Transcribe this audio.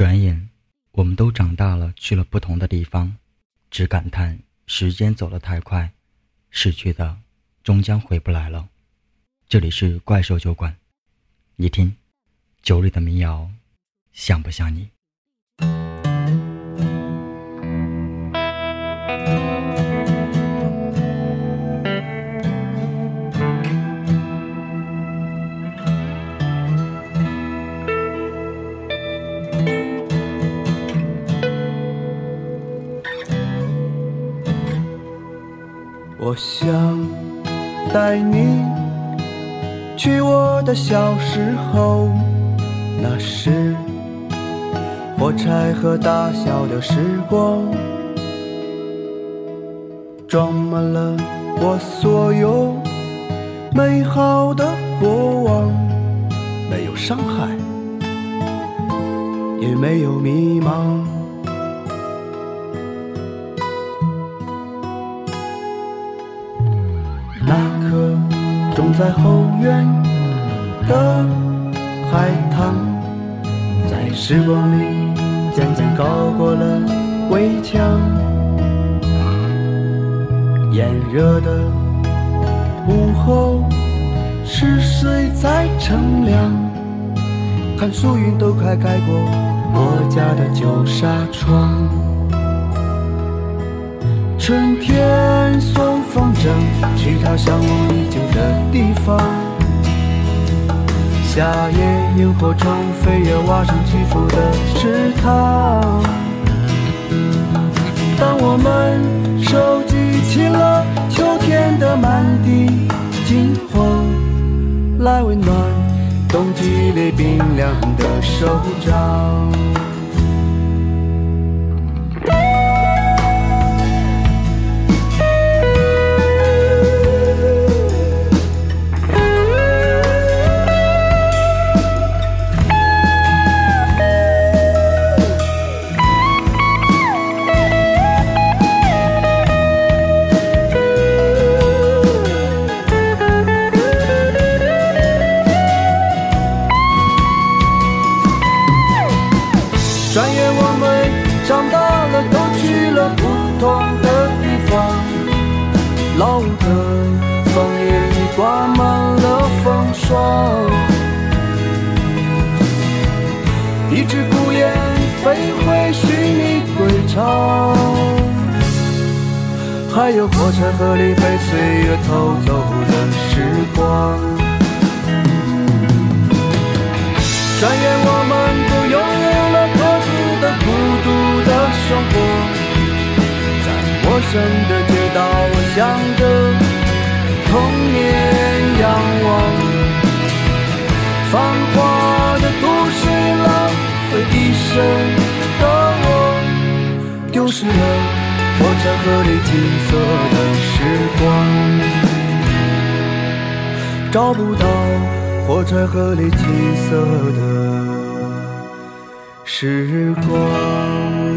转眼，我们都长大了，去了不同的地方，只感叹时间走得太快，逝去的终将回不来了。这里是怪兽酒馆，你听，酒里的民谣，像不像你？我想带你去我的小时候，那时火柴盒大小的时光，装满了我所有美好的过往，没有伤害，也没有迷茫。那颗种在后院的海棠，在时光里渐渐高过了围墙。炎热的午后，是谁在乘凉？看树云都快盖过我家的旧纱窗。春天送风筝去他向往已久的地方，夏夜萤火虫飞越瓦上起伏的池塘。当我们收集起了秋天的满地金黄，来温暖冬季里冰凉的手掌。我们长大了，都去了不同的地方。老屋的枫叶已挂满了风霜，一只孤雁飞回寻觅归巢，还有火柴盒里被岁月偷走的时光。转眼我们生的街道，我想着童年仰望，繁华的都市浪费一生的我，丢失了火柴盒里金色的时光，找不到。火柴盒里金色的时光。